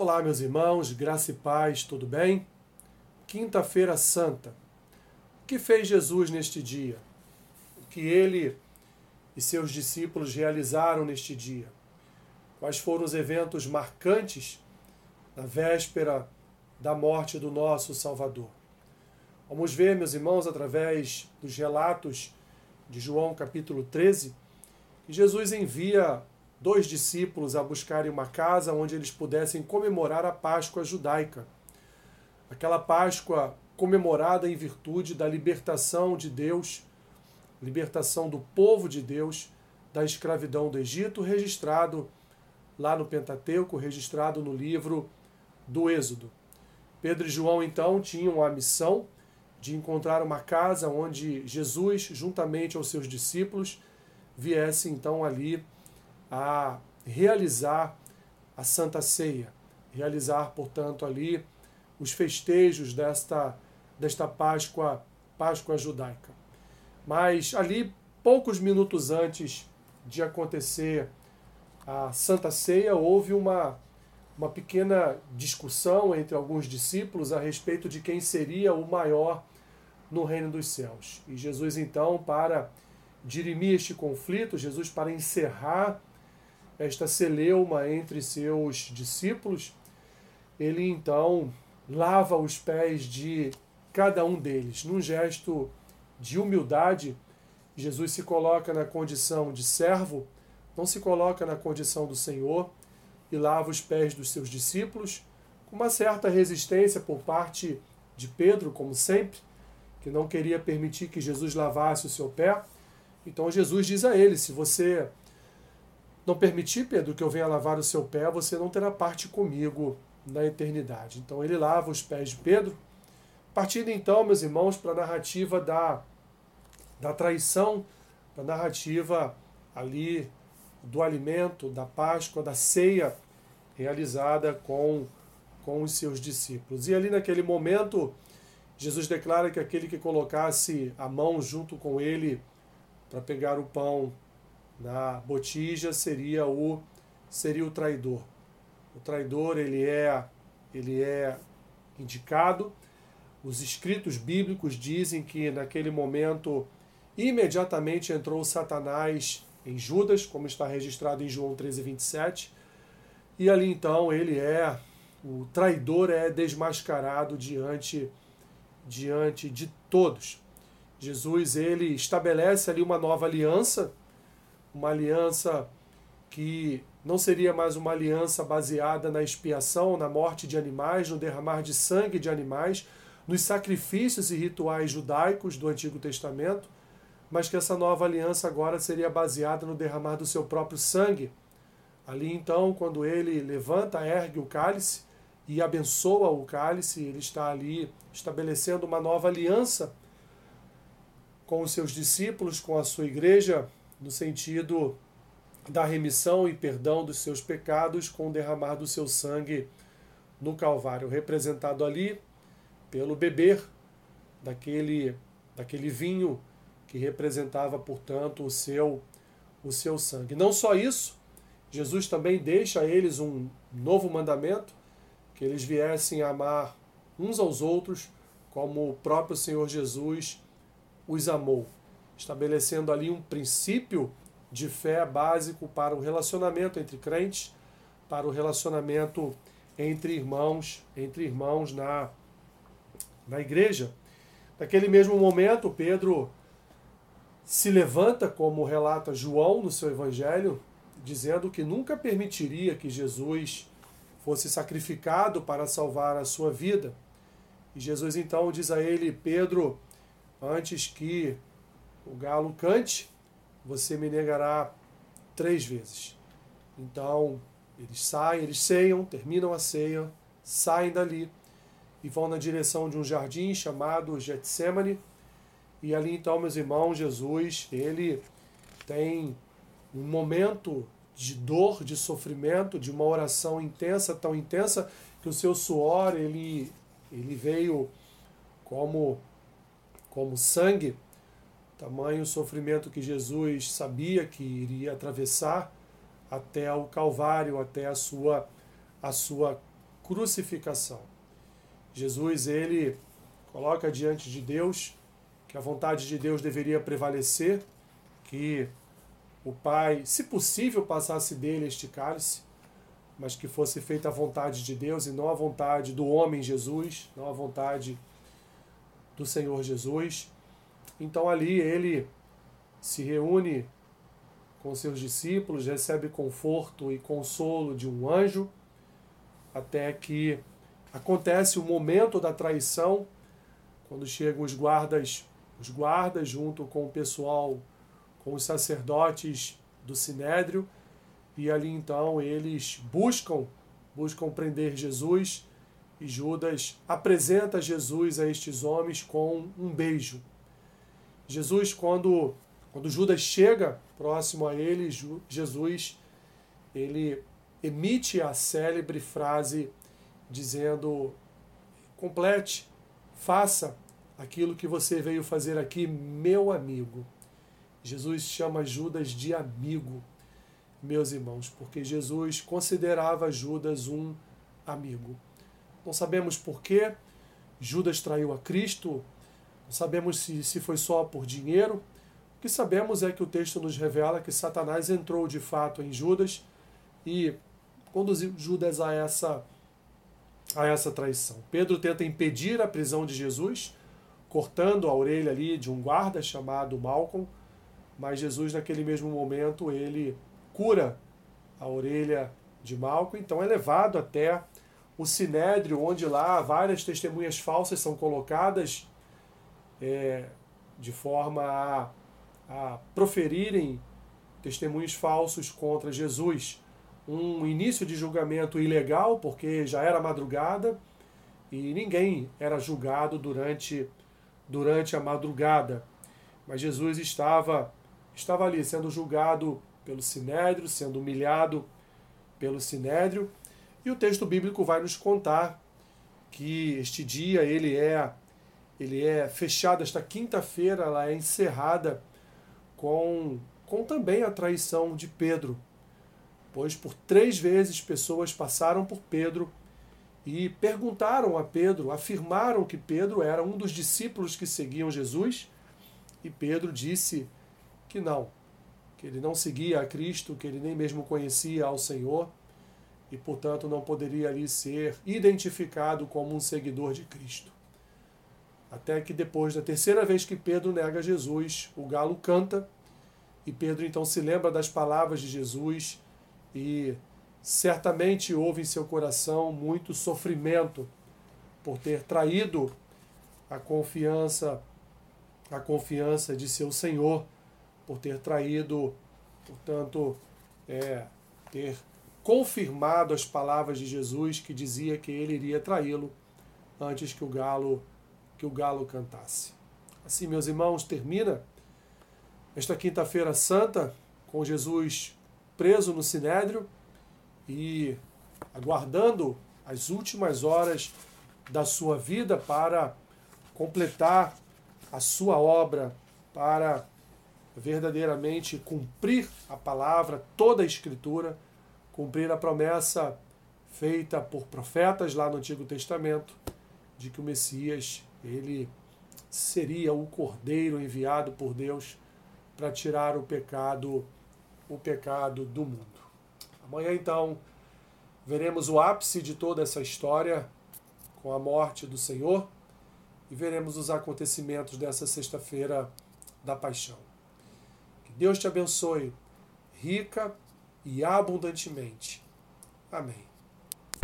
Olá, meus irmãos, graça e paz, tudo bem? Quinta-feira Santa. O que fez Jesus neste dia? O que ele e seus discípulos realizaram neste dia? Quais foram os eventos marcantes na véspera da morte do nosso Salvador? Vamos ver, meus irmãos, através dos relatos de João capítulo 13, que Jesus envia dois discípulos a buscarem uma casa onde eles pudessem comemorar a Páscoa judaica. Aquela Páscoa comemorada em virtude da libertação de Deus, libertação do povo de Deus da escravidão do Egito, registrado lá no Pentateuco, registrado no livro do Êxodo. Pedro e João então tinham a missão de encontrar uma casa onde Jesus, juntamente aos seus discípulos, viesse então ali a realizar a Santa Ceia, realizar, portanto, ali os festejos desta, desta Páscoa, Páscoa judaica. Mas ali, poucos minutos antes de acontecer a Santa Ceia, houve uma, uma pequena discussão entre alguns discípulos a respeito de quem seria o maior no reino dos céus. E Jesus, então, para dirimir este conflito, Jesus, para encerrar esta celeuma entre seus discípulos, ele então lava os pés de cada um deles. Num gesto de humildade, Jesus se coloca na condição de servo, não se coloca na condição do Senhor e lava os pés dos seus discípulos, com uma certa resistência por parte de Pedro, como sempre, que não queria permitir que Jesus lavasse o seu pé. Então Jesus diz a ele: se você não permitir, Pedro, que eu venha lavar o seu pé, você não terá parte comigo na eternidade. Então ele lava os pés de Pedro. Partindo então, meus irmãos, para a narrativa da, da traição, para a narrativa ali do alimento, da Páscoa, da ceia realizada com, com os seus discípulos. E ali naquele momento, Jesus declara que aquele que colocasse a mão junto com ele para pegar o pão na botija seria o seria o traidor. O traidor ele é ele é indicado. Os escritos bíblicos dizem que naquele momento imediatamente entrou Satanás em Judas, como está registrado em João 13:27. E ali então ele é o traidor é desmascarado diante diante de todos. Jesus ele estabelece ali uma nova aliança uma aliança que não seria mais uma aliança baseada na expiação, na morte de animais, no derramar de sangue de animais, nos sacrifícios e rituais judaicos do Antigo Testamento, mas que essa nova aliança agora seria baseada no derramar do seu próprio sangue. Ali então, quando ele levanta, ergue o cálice e abençoa o cálice, ele está ali estabelecendo uma nova aliança com os seus discípulos, com a sua igreja, no sentido da remissão e perdão dos seus pecados com o derramar do seu sangue no Calvário, representado ali pelo beber daquele, daquele vinho que representava, portanto, o seu, o seu sangue. Não só isso, Jesus também deixa a eles um novo mandamento, que eles viessem a amar uns aos outros como o próprio Senhor Jesus os amou estabelecendo ali um princípio de fé básico para o relacionamento entre crentes, para o relacionamento entre irmãos, entre irmãos na, na igreja. Naquele mesmo momento, Pedro se levanta, como relata João no seu evangelho, dizendo que nunca permitiria que Jesus fosse sacrificado para salvar a sua vida. E Jesus então diz a ele: Pedro, antes que o galo cante, você me negará três vezes. Então, eles saem, eles ceiam, terminam a ceia, saem dali e vão na direção de um jardim chamado Getsemane. E ali então, meus irmãos, Jesus, ele tem um momento de dor, de sofrimento, de uma oração intensa, tão intensa que o seu suor ele ele veio como como sangue Tamanho sofrimento que Jesus sabia que iria atravessar até o Calvário, até a sua, a sua crucificação. Jesus, ele coloca diante de Deus que a vontade de Deus deveria prevalecer, que o Pai, se possível, passasse dele este cálice, mas que fosse feita a vontade de Deus e não a vontade do homem Jesus, não a vontade do Senhor Jesus. Então ali ele se reúne com seus discípulos, recebe conforto e consolo de um anjo, até que acontece o momento da traição, quando chegam os guardas, os guardas junto com o pessoal, com os sacerdotes do sinédrio, e ali então eles buscam, buscam prender Jesus, e Judas apresenta Jesus a estes homens com um beijo. Jesus, quando, quando Judas chega próximo a ele, Jesus ele emite a célebre frase dizendo: complete, faça aquilo que você veio fazer aqui, meu amigo. Jesus chama Judas de amigo, meus irmãos, porque Jesus considerava Judas um amigo. Não sabemos por que Judas traiu a Cristo, não sabemos se, se foi só por dinheiro. O que sabemos é que o texto nos revela que Satanás entrou de fato em Judas e conduziu Judas a essa, a essa traição. Pedro tenta impedir a prisão de Jesus, cortando a orelha ali de um guarda chamado Malcolm, mas Jesus, naquele mesmo momento, ele cura a orelha de Malcolm, então é levado até o sinédrio, onde lá várias testemunhas falsas são colocadas é, de forma a, a proferirem testemunhos falsos contra Jesus. Um início de julgamento ilegal, porque já era madrugada e ninguém era julgado durante, durante a madrugada. Mas Jesus estava, estava ali sendo julgado pelo sinédrio, sendo humilhado pelo sinédrio e o texto bíblico vai nos contar que este dia ele é ele é fechado esta quinta-feira, ela é encerrada com com também a traição de Pedro, pois por três vezes pessoas passaram por Pedro e perguntaram a Pedro, afirmaram que Pedro era um dos discípulos que seguiam Jesus, e Pedro disse que não, que ele não seguia a Cristo, que ele nem mesmo conhecia ao Senhor e, portanto, não poderia ali ser identificado como um seguidor de Cristo. Até que depois da terceira vez que Pedro nega Jesus, o galo canta e Pedro então se lembra das palavras de Jesus e certamente houve em seu coração muito sofrimento por ter traído a confiança a confiança de seu Senhor, por ter traído, portanto, é, ter confirmado as palavras de Jesus que dizia que ele iria traí-lo antes que o galo que o galo cantasse. Assim, meus irmãos, termina esta quinta-feira santa com Jesus preso no sinédrio e aguardando as últimas horas da sua vida para completar a sua obra, para verdadeiramente cumprir a palavra, toda a escritura cumprir a promessa feita por profetas lá no Antigo Testamento de que o Messias ele seria o cordeiro enviado por Deus para tirar o pecado o pecado do mundo. Amanhã então veremos o ápice de toda essa história com a morte do Senhor e veremos os acontecimentos dessa sexta-feira da paixão. Que Deus te abençoe rica e abundantemente. Amém.